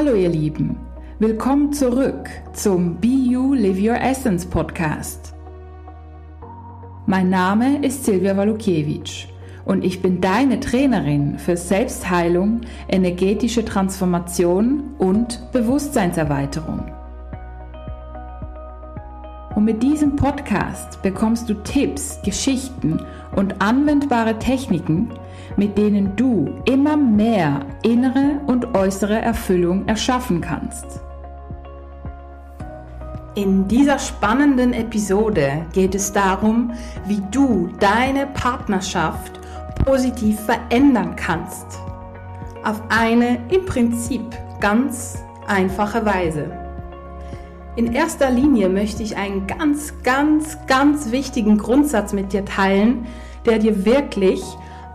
Hallo ihr Lieben, willkommen zurück zum Be You Live Your Essence Podcast. Mein Name ist Silvia Walukiewicz und ich bin deine Trainerin für Selbstheilung, energetische Transformation und Bewusstseinserweiterung. Und mit diesem Podcast bekommst du Tipps, Geschichten und anwendbare Techniken, mit denen du immer mehr innere und äußere Erfüllung erschaffen kannst. In dieser spannenden Episode geht es darum, wie du deine Partnerschaft positiv verändern kannst. Auf eine im Prinzip ganz einfache Weise. In erster Linie möchte ich einen ganz, ganz, ganz wichtigen Grundsatz mit dir teilen, der dir wirklich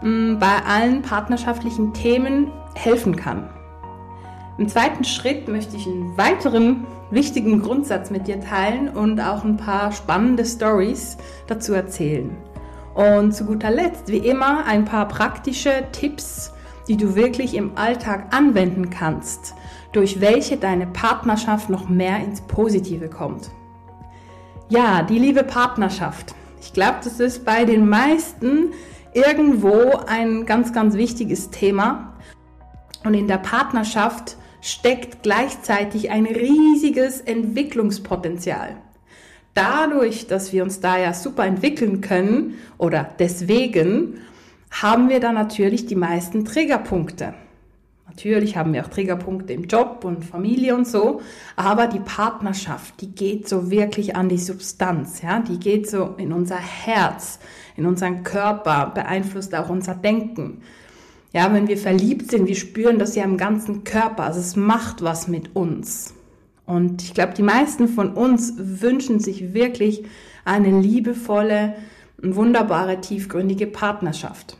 bei allen partnerschaftlichen Themen helfen kann. Im zweiten Schritt möchte ich einen weiteren wichtigen Grundsatz mit dir teilen und auch ein paar spannende Stories dazu erzählen. Und zu guter Letzt, wie immer, ein paar praktische Tipps, die du wirklich im Alltag anwenden kannst, durch welche deine Partnerschaft noch mehr ins Positive kommt. Ja, die liebe Partnerschaft. Ich glaube, das ist bei den meisten irgendwo ein ganz, ganz wichtiges Thema. Und in der Partnerschaft steckt gleichzeitig ein riesiges Entwicklungspotenzial. Dadurch, dass wir uns da ja super entwickeln können oder deswegen, haben wir da natürlich die meisten Triggerpunkte. Natürlich haben wir auch Triggerpunkte im Job und Familie und so, aber die Partnerschaft, die geht so wirklich an die Substanz, ja, die geht so in unser Herz, in unseren Körper, beeinflusst auch unser Denken. Ja, wenn wir verliebt sind, wir spüren das ja im ganzen Körper, also es macht was mit uns. Und ich glaube, die meisten von uns wünschen sich wirklich eine liebevolle, wunderbare, tiefgründige Partnerschaft.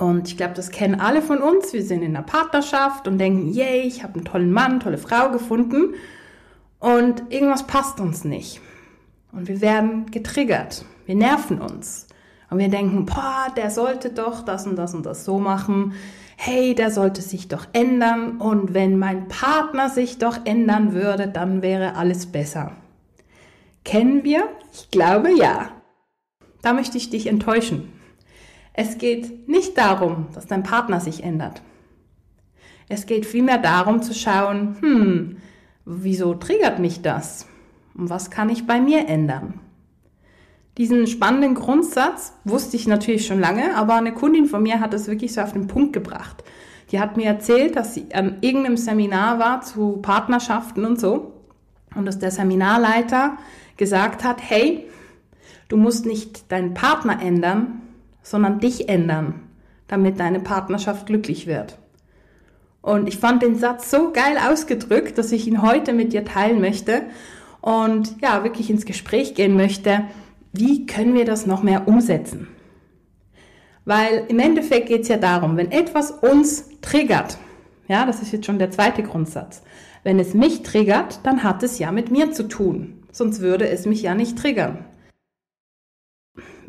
Und ich glaube, das kennen alle von uns. Wir sind in einer Partnerschaft und denken, yay, ich habe einen tollen Mann, tolle Frau gefunden. Und irgendwas passt uns nicht. Und wir werden getriggert. Wir nerven uns. Und wir denken, boah, der sollte doch das und das und das so machen. Hey, der sollte sich doch ändern. Und wenn mein Partner sich doch ändern würde, dann wäre alles besser. Kennen wir? Ich glaube ja. Da möchte ich dich enttäuschen. Es geht nicht darum, dass dein Partner sich ändert. Es geht vielmehr darum zu schauen, hm, wieso triggert mich das? Und was kann ich bei mir ändern? Diesen spannenden Grundsatz wusste ich natürlich schon lange, aber eine Kundin von mir hat es wirklich so auf den Punkt gebracht. Die hat mir erzählt, dass sie an irgendeinem Seminar war zu Partnerschaften und so und dass der Seminarleiter gesagt hat, hey, du musst nicht deinen Partner ändern, sondern dich ändern, damit deine Partnerschaft glücklich wird. Und ich fand den Satz so geil ausgedrückt, dass ich ihn heute mit dir teilen möchte und ja, wirklich ins Gespräch gehen möchte, wie können wir das noch mehr umsetzen? Weil im Endeffekt geht es ja darum, wenn etwas uns triggert, ja, das ist jetzt schon der zweite Grundsatz, wenn es mich triggert, dann hat es ja mit mir zu tun, sonst würde es mich ja nicht triggern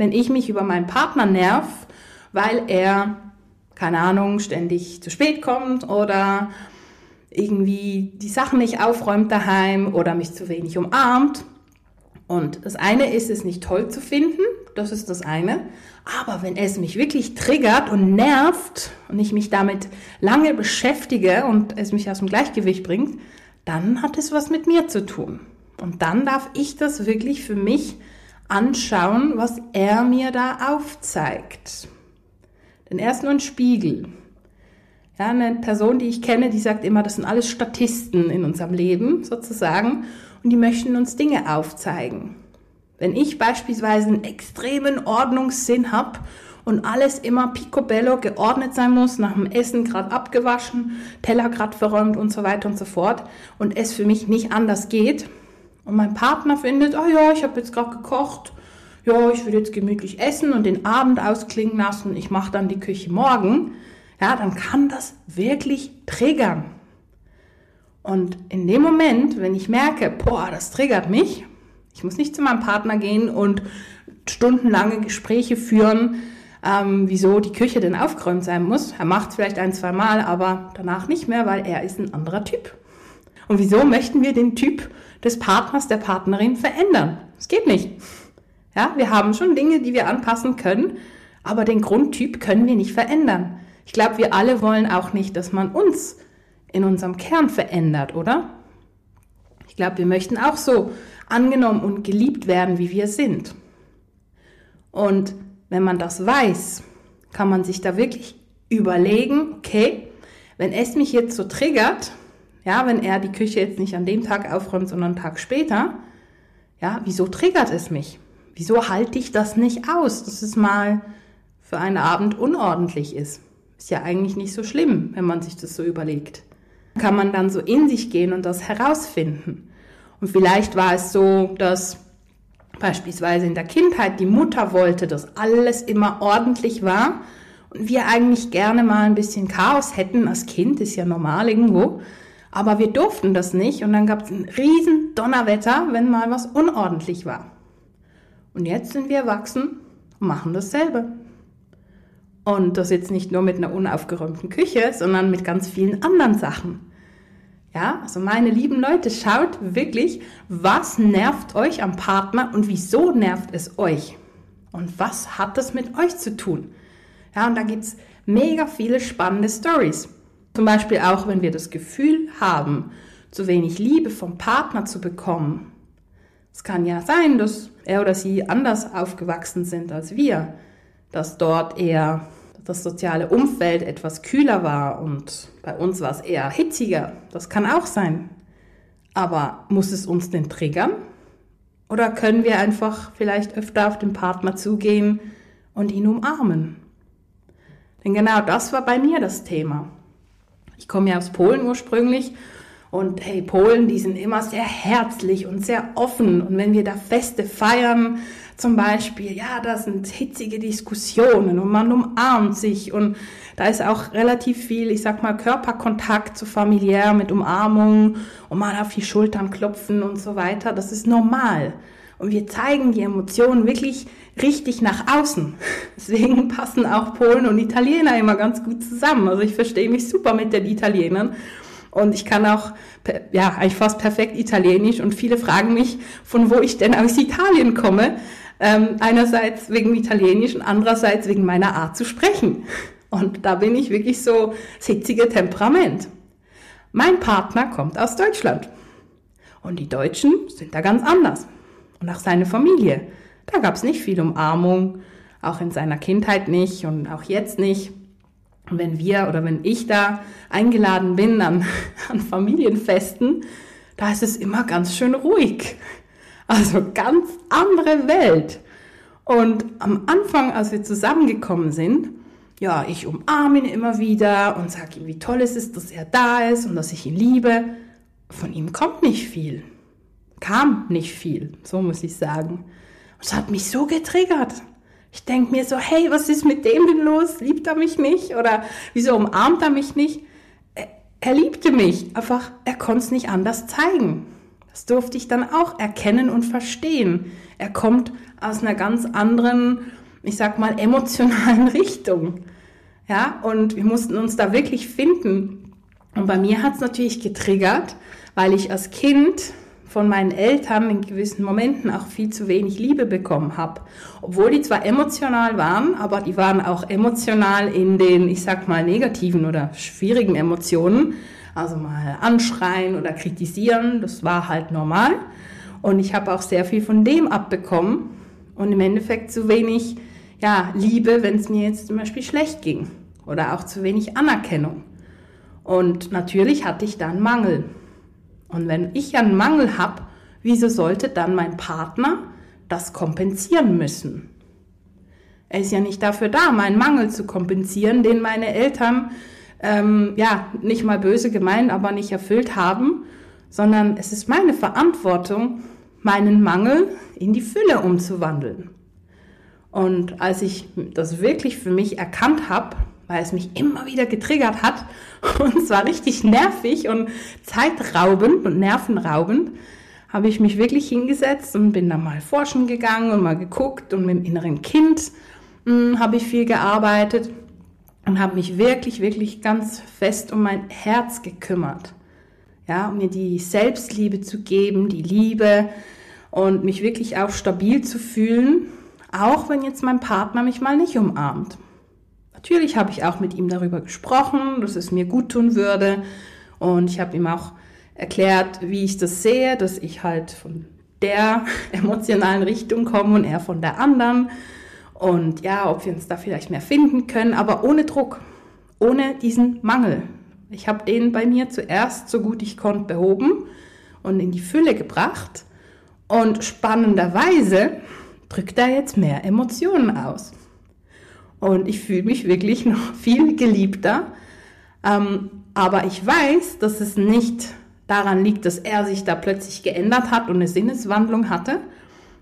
wenn ich mich über meinen Partner nerv, weil er, keine Ahnung, ständig zu spät kommt oder irgendwie die Sachen nicht aufräumt daheim oder mich zu wenig umarmt. Und das eine ist es nicht toll zu finden, das ist das eine. Aber wenn es mich wirklich triggert und nervt und ich mich damit lange beschäftige und es mich aus dem Gleichgewicht bringt, dann hat es was mit mir zu tun. Und dann darf ich das wirklich für mich anschauen, was er mir da aufzeigt. Denn er ist nur ein Spiegel. Ja, eine Person, die ich kenne, die sagt immer, das sind alles Statisten in unserem Leben sozusagen und die möchten uns Dinge aufzeigen. Wenn ich beispielsweise einen extremen Ordnungssinn habe und alles immer picobello geordnet sein muss, nach dem Essen gerade abgewaschen, Teller gerade verräumt und so weiter und so fort und es für mich nicht anders geht, und mein Partner findet, oh ja, ich habe jetzt gerade gekocht, ja, ich will jetzt gemütlich essen und den Abend ausklingen lassen, ich mache dann die Küche morgen, ja, dann kann das wirklich triggern. Und in dem Moment, wenn ich merke, boah, das triggert mich, ich muss nicht zu meinem Partner gehen und stundenlange Gespräche führen, ähm, wieso die Küche denn aufgeräumt sein muss. Er macht vielleicht ein, zwei Mal, aber danach nicht mehr, weil er ist ein anderer Typ. Und wieso möchten wir den Typ des Partners, der Partnerin verändern? Es geht nicht. Ja, wir haben schon Dinge, die wir anpassen können, aber den Grundtyp können wir nicht verändern. Ich glaube, wir alle wollen auch nicht, dass man uns in unserem Kern verändert, oder? Ich glaube, wir möchten auch so angenommen und geliebt werden, wie wir sind. Und wenn man das weiß, kann man sich da wirklich überlegen, okay, wenn es mich jetzt so triggert, ja, wenn er die Küche jetzt nicht an dem Tag aufräumt, sondern einen Tag später, ja, wieso triggert es mich? Wieso halte ich das nicht aus, dass es mal für einen Abend unordentlich ist? Ist ja eigentlich nicht so schlimm, wenn man sich das so überlegt. Kann man dann so in sich gehen und das herausfinden. Und vielleicht war es so, dass beispielsweise in der Kindheit die Mutter wollte, dass alles immer ordentlich war und wir eigentlich gerne mal ein bisschen Chaos hätten. Als Kind ist ja normal irgendwo. Aber wir durften das nicht und dann gab es ein riesen Donnerwetter, wenn mal was unordentlich war. Und jetzt sind wir erwachsen und machen dasselbe. Und das jetzt nicht nur mit einer unaufgeräumten Küche, sondern mit ganz vielen anderen Sachen. Ja, also meine lieben Leute, schaut wirklich, was nervt euch am Partner und wieso nervt es euch? Und was hat das mit euch zu tun? Ja, und da gibt's mega viele spannende Stories. Zum Beispiel auch, wenn wir das Gefühl haben, zu wenig Liebe vom Partner zu bekommen. Es kann ja sein, dass er oder sie anders aufgewachsen sind als wir, dass dort eher das soziale Umfeld etwas kühler war und bei uns war es eher hitziger. Das kann auch sein. Aber muss es uns denn triggern? Oder können wir einfach vielleicht öfter auf den Partner zugehen und ihn umarmen? Denn genau das war bei mir das Thema. Ich komme ja aus Polen ursprünglich und hey, Polen, die sind immer sehr herzlich und sehr offen. Und wenn wir da Feste feiern, zum Beispiel, ja, da sind hitzige Diskussionen und man umarmt sich und da ist auch relativ viel, ich sag mal, Körperkontakt so familiär mit Umarmungen und mal auf die Schultern klopfen und so weiter. Das ist normal. Und wir zeigen die Emotionen wirklich richtig nach außen. Deswegen passen auch Polen und Italiener immer ganz gut zusammen. Also ich verstehe mich super mit den Italienern. Und ich kann auch, ja, eigentlich fast perfekt Italienisch. Und viele fragen mich, von wo ich denn aus Italien komme. Ähm, einerseits wegen Italienisch und andererseits wegen meiner Art zu sprechen. Und da bin ich wirklich so sitzige Temperament. Mein Partner kommt aus Deutschland. Und die Deutschen sind da ganz anders. Und auch seine Familie. Da gab es nicht viel Umarmung, auch in seiner Kindheit nicht und auch jetzt nicht. Und wenn wir oder wenn ich da eingeladen bin an, an Familienfesten, da ist es immer ganz schön ruhig. Also ganz andere Welt. Und am Anfang, als wir zusammengekommen sind, ja, ich umarme ihn immer wieder und sage ihm, wie toll es ist, dass er da ist und dass ich ihn liebe. Von ihm kommt nicht viel. Kam nicht viel, so muss ich sagen. Es hat mich so getriggert. Ich denke mir so, hey, was ist mit dem denn los? Liebt er mich nicht? Oder wieso umarmt er mich nicht? Er, er liebte mich, einfach er konnte es nicht anders zeigen. Das durfte ich dann auch erkennen und verstehen. Er kommt aus einer ganz anderen, ich sag mal, emotionalen Richtung. Ja, und wir mussten uns da wirklich finden. Und bei mir hat es natürlich getriggert, weil ich als Kind von meinen Eltern in gewissen Momenten auch viel zu wenig Liebe bekommen habe. Obwohl die zwar emotional waren, aber die waren auch emotional in den, ich sag mal, negativen oder schwierigen Emotionen. Also mal anschreien oder kritisieren, das war halt normal. Und ich habe auch sehr viel von dem abbekommen und im Endeffekt zu wenig ja, Liebe, wenn es mir jetzt zum Beispiel schlecht ging oder auch zu wenig Anerkennung. Und natürlich hatte ich dann Mangel. Und wenn ich einen Mangel habe, wieso sollte dann mein Partner das kompensieren müssen? Er ist ja nicht dafür da, meinen Mangel zu kompensieren, den meine Eltern ähm, ja, nicht mal böse gemeint, aber nicht erfüllt haben, sondern es ist meine Verantwortung, meinen Mangel in die Fülle umzuwandeln. Und als ich das wirklich für mich erkannt habe, weil es mich immer wieder getriggert hat und es war richtig nervig und zeitraubend und nervenraubend, habe ich mich wirklich hingesetzt und bin dann mal forschen gegangen und mal geguckt und mit dem inneren Kind hm, habe ich viel gearbeitet und habe mich wirklich, wirklich ganz fest um mein Herz gekümmert. Ja, um mir die Selbstliebe zu geben, die Liebe und mich wirklich auch stabil zu fühlen, auch wenn jetzt mein Partner mich mal nicht umarmt. Natürlich habe ich auch mit ihm darüber gesprochen, dass es mir gut tun würde und ich habe ihm auch erklärt, wie ich das sehe, dass ich halt von der emotionalen Richtung komme und er von der anderen. Und ja, ob wir uns da vielleicht mehr finden können, aber ohne Druck, ohne diesen Mangel. Ich habe den bei mir zuerst so gut ich konnte behoben und in die Fülle gebracht. Und spannenderweise drückt er jetzt mehr Emotionen aus. Und ich fühle mich wirklich noch viel geliebter. Ähm, aber ich weiß, dass es nicht daran liegt, dass er sich da plötzlich geändert hat und eine Sinneswandlung hatte,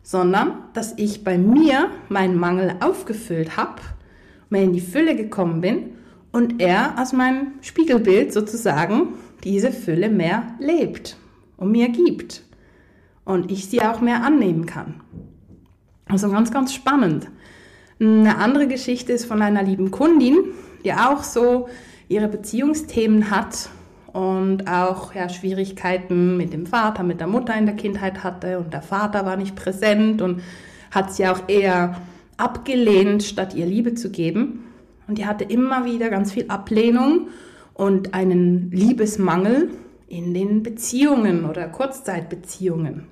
sondern dass ich bei mir meinen Mangel aufgefüllt habe, mehr in die Fülle gekommen bin und er aus meinem Spiegelbild sozusagen diese Fülle mehr lebt und mir gibt und ich sie auch mehr annehmen kann. Also ganz, ganz spannend. Eine andere Geschichte ist von einer lieben Kundin, die auch so ihre Beziehungsthemen hat und auch ja, Schwierigkeiten mit dem Vater, mit der Mutter in der Kindheit hatte und der Vater war nicht präsent und hat sie auch eher abgelehnt, statt ihr Liebe zu geben. Und die hatte immer wieder ganz viel Ablehnung und einen Liebesmangel in den Beziehungen oder Kurzzeitbeziehungen.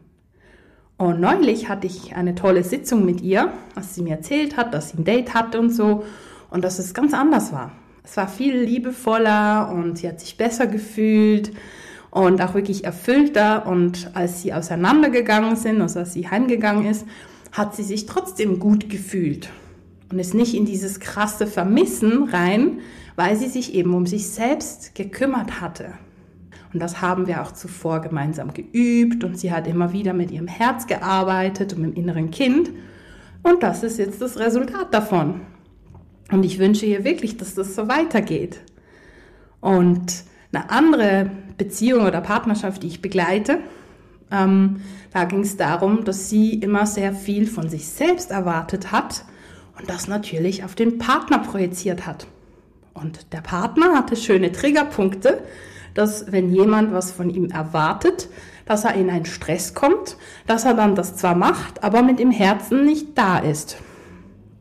Und neulich hatte ich eine tolle Sitzung mit ihr, was sie mir erzählt hat, dass sie ein Date hatte und so und dass es ganz anders war. Es war viel liebevoller und sie hat sich besser gefühlt und auch wirklich erfüllter. Und als sie auseinandergegangen sind, also als sie heimgegangen ist, hat sie sich trotzdem gut gefühlt und ist nicht in dieses krasse Vermissen rein, weil sie sich eben um sich selbst gekümmert hatte. Und das haben wir auch zuvor gemeinsam geübt und sie hat immer wieder mit ihrem Herz gearbeitet und mit dem inneren Kind. Und das ist jetzt das Resultat davon. Und ich wünsche ihr wirklich, dass das so weitergeht. Und eine andere Beziehung oder Partnerschaft, die ich begleite, ähm, da ging es darum, dass sie immer sehr viel von sich selbst erwartet hat und das natürlich auf den Partner projiziert hat. Und der Partner hatte schöne Triggerpunkte, dass wenn jemand was von ihm erwartet, dass er in einen Stress kommt, dass er dann das zwar macht, aber mit dem Herzen nicht da ist.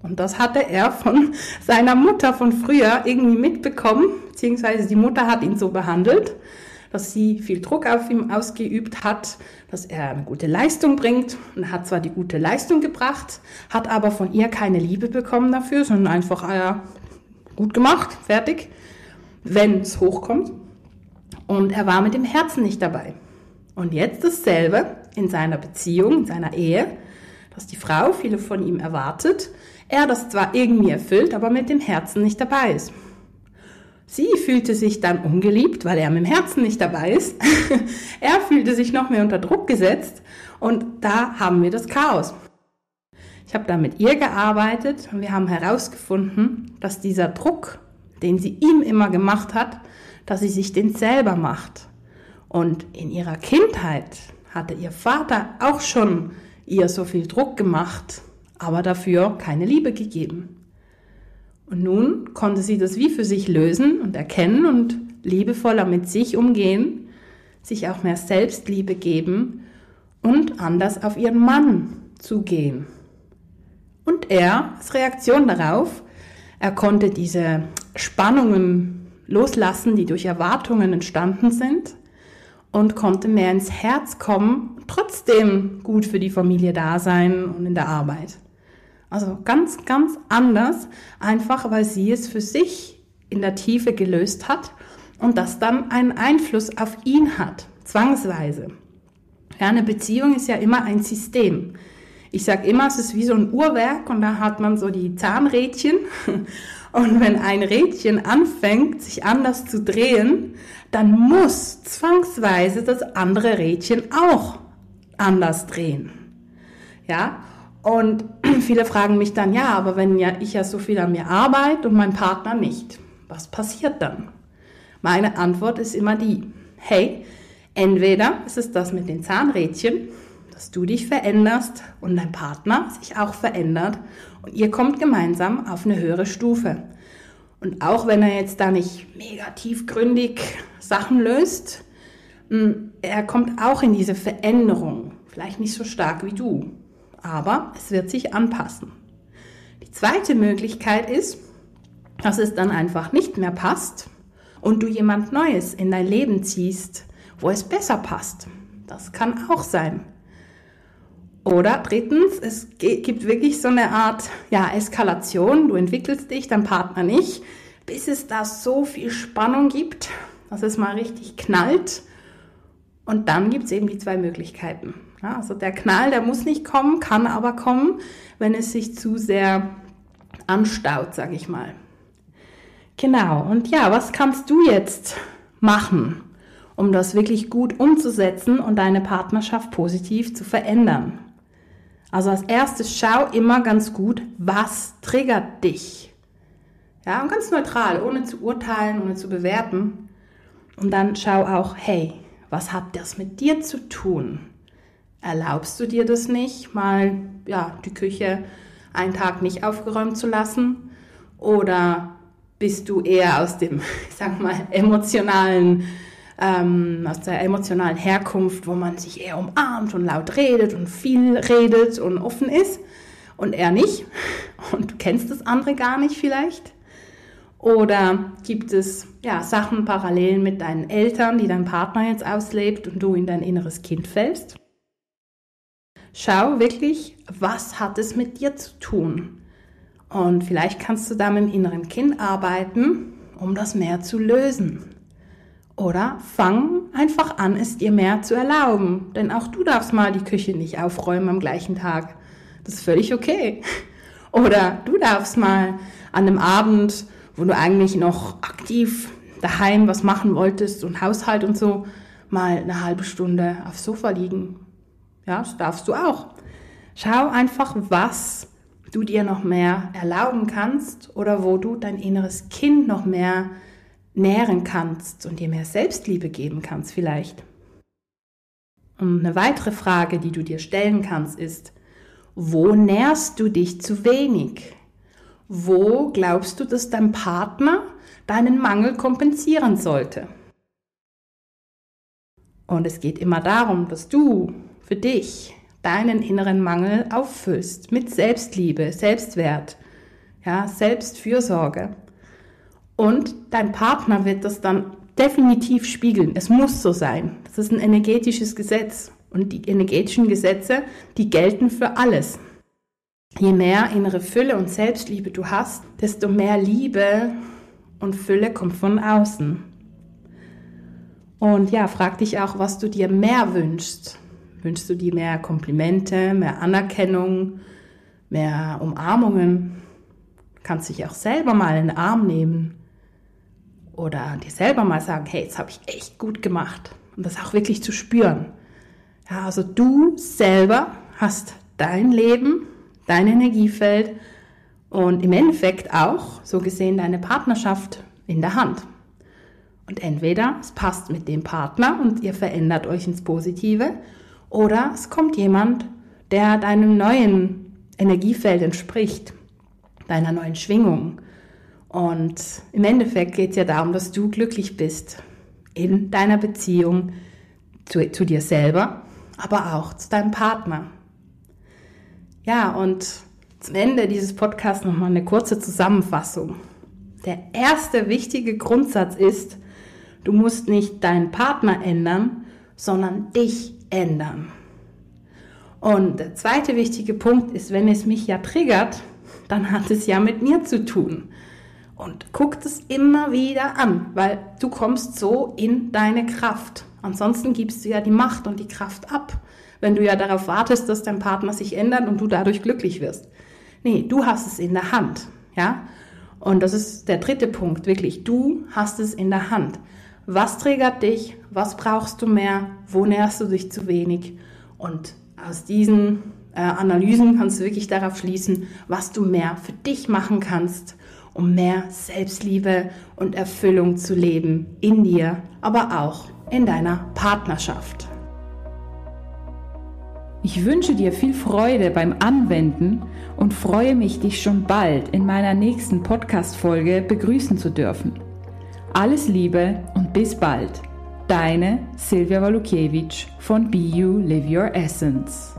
Und das hatte er von seiner Mutter von früher irgendwie mitbekommen, beziehungsweise die Mutter hat ihn so behandelt, dass sie viel Druck auf ihm ausgeübt hat, dass er eine gute Leistung bringt und hat zwar die gute Leistung gebracht, hat aber von ihr keine Liebe bekommen dafür, sondern einfach äh, gut gemacht, fertig, wenn es hochkommt. Und er war mit dem Herzen nicht dabei. Und jetzt dasselbe in seiner Beziehung, in seiner Ehe, dass die Frau viele von ihm erwartet, er das zwar irgendwie erfüllt, aber mit dem Herzen nicht dabei ist. Sie fühlte sich dann ungeliebt, weil er mit dem Herzen nicht dabei ist. er fühlte sich noch mehr unter Druck gesetzt und da haben wir das Chaos. Ich habe da mit ihr gearbeitet und wir haben herausgefunden, dass dieser Druck, den sie ihm immer gemacht hat, dass sie sich den selber macht. Und in ihrer Kindheit hatte ihr Vater auch schon ihr so viel Druck gemacht, aber dafür keine Liebe gegeben. Und nun konnte sie das wie für sich lösen und erkennen und liebevoller mit sich umgehen, sich auch mehr Selbstliebe geben und anders auf ihren Mann zugehen. Und er, als Reaktion darauf, er konnte diese Spannungen loslassen, die durch Erwartungen entstanden sind und konnte mehr ins Herz kommen, trotzdem gut für die Familie da sein und in der Arbeit. Also ganz, ganz anders, einfach weil sie es für sich in der Tiefe gelöst hat und das dann einen Einfluss auf ihn hat, zwangsweise. Ja, eine Beziehung ist ja immer ein System. Ich sage immer, es ist wie so ein Uhrwerk und da hat man so die Zahnrädchen und wenn ein Rädchen anfängt, sich anders zu drehen, dann muss zwangsweise das andere Rädchen auch anders drehen. Ja, und viele fragen mich dann, ja, aber wenn ja ich ja so viel an mir arbeite und mein Partner nicht, was passiert dann? Meine Antwort ist immer die, hey, entweder ist es das mit den Zahnrädchen, dass du dich veränderst und dein Partner sich auch verändert und ihr kommt gemeinsam auf eine höhere Stufe. Und auch wenn er jetzt da nicht mega tiefgründig Sachen löst, hm, er kommt auch in diese Veränderung. Vielleicht nicht so stark wie du, aber es wird sich anpassen. Die zweite Möglichkeit ist, dass es dann einfach nicht mehr passt und du jemand Neues in dein Leben ziehst, wo es besser passt. Das kann auch sein. Oder drittens, es gibt wirklich so eine Art ja, Eskalation. Du entwickelst dich, dein Partner nicht, bis es da so viel Spannung gibt, dass es mal richtig knallt. Und dann gibt es eben die zwei Möglichkeiten. Ja, also der Knall, der muss nicht kommen, kann aber kommen, wenn es sich zu sehr anstaut, sage ich mal. Genau, und ja, was kannst du jetzt machen, um das wirklich gut umzusetzen und deine Partnerschaft positiv zu verändern? Also als erstes schau immer ganz gut, was triggert dich. Ja, und ganz neutral, ohne zu urteilen, ohne zu bewerten. Und dann schau auch, hey, was hat das mit dir zu tun? Erlaubst du dir das nicht, mal ja, die Küche einen Tag nicht aufgeräumt zu lassen? Oder bist du eher aus dem, ich sag mal, emotionalen ähm, aus der emotionalen Herkunft, wo man sich eher umarmt und laut redet und viel redet und offen ist und er nicht und du kennst das andere gar nicht vielleicht. Oder gibt es ja, Sachen parallel mit deinen Eltern, die dein Partner jetzt auslebt und du in dein inneres Kind fällst? Schau wirklich, was hat es mit dir zu tun? Und vielleicht kannst du da mit dem inneren Kind arbeiten, um das mehr zu lösen. Oder fang einfach an, es dir mehr zu erlauben. Denn auch du darfst mal die Küche nicht aufräumen am gleichen Tag. Das ist völlig okay. Oder du darfst mal an einem Abend, wo du eigentlich noch aktiv daheim was machen wolltest und Haushalt und so, mal eine halbe Stunde aufs Sofa liegen. Ja, das darfst du auch. Schau einfach, was du dir noch mehr erlauben kannst oder wo du dein inneres Kind noch mehr nähren kannst und dir mehr Selbstliebe geben kannst vielleicht. Und eine weitere Frage, die du dir stellen kannst, ist, wo nährst du dich zu wenig? Wo glaubst du, dass dein Partner deinen Mangel kompensieren sollte? Und es geht immer darum, dass du für dich deinen inneren Mangel auffüllst mit Selbstliebe, Selbstwert, ja, Selbstfürsorge. Und dein Partner wird das dann definitiv spiegeln. Es muss so sein. Das ist ein energetisches Gesetz. Und die energetischen Gesetze, die gelten für alles. Je mehr innere Fülle und Selbstliebe du hast, desto mehr Liebe und Fülle kommt von außen. Und ja, frag dich auch, was du dir mehr wünschst. Wünschst du dir mehr Komplimente, mehr Anerkennung, mehr Umarmungen? Kannst dich auch selber mal in den Arm nehmen oder dir selber mal sagen, hey, jetzt habe ich echt gut gemacht und das auch wirklich zu spüren. Ja, also du selber hast dein Leben, dein Energiefeld und im Endeffekt auch, so gesehen, deine Partnerschaft in der Hand. Und entweder es passt mit dem Partner und ihr verändert euch ins Positive oder es kommt jemand, der deinem neuen Energiefeld entspricht, deiner neuen Schwingung und im Endeffekt geht es ja darum, dass du glücklich bist in deiner Beziehung zu, zu dir selber, aber auch zu deinem Partner. Ja, und zum Ende dieses Podcasts nochmal eine kurze Zusammenfassung. Der erste wichtige Grundsatz ist, du musst nicht deinen Partner ändern, sondern dich ändern. Und der zweite wichtige Punkt ist, wenn es mich ja triggert, dann hat es ja mit mir zu tun. Und guck das immer wieder an, weil du kommst so in deine Kraft. Ansonsten gibst du ja die Macht und die Kraft ab, wenn du ja darauf wartest, dass dein Partner sich ändert und du dadurch glücklich wirst. Nee, du hast es in der Hand, ja? Und das ist der dritte Punkt, wirklich. Du hast es in der Hand. Was triggert dich? Was brauchst du mehr? Wo nährst du dich zu wenig? Und aus diesen äh, Analysen kannst du wirklich darauf schließen, was du mehr für dich machen kannst um mehr Selbstliebe und Erfüllung zu leben in dir, aber auch in deiner Partnerschaft. Ich wünsche dir viel Freude beim Anwenden und freue mich, dich schon bald in meiner nächsten Podcast-Folge begrüßen zu dürfen. Alles Liebe und bis bald. Deine Silvia Walukiewicz von Be You Live Your Essence.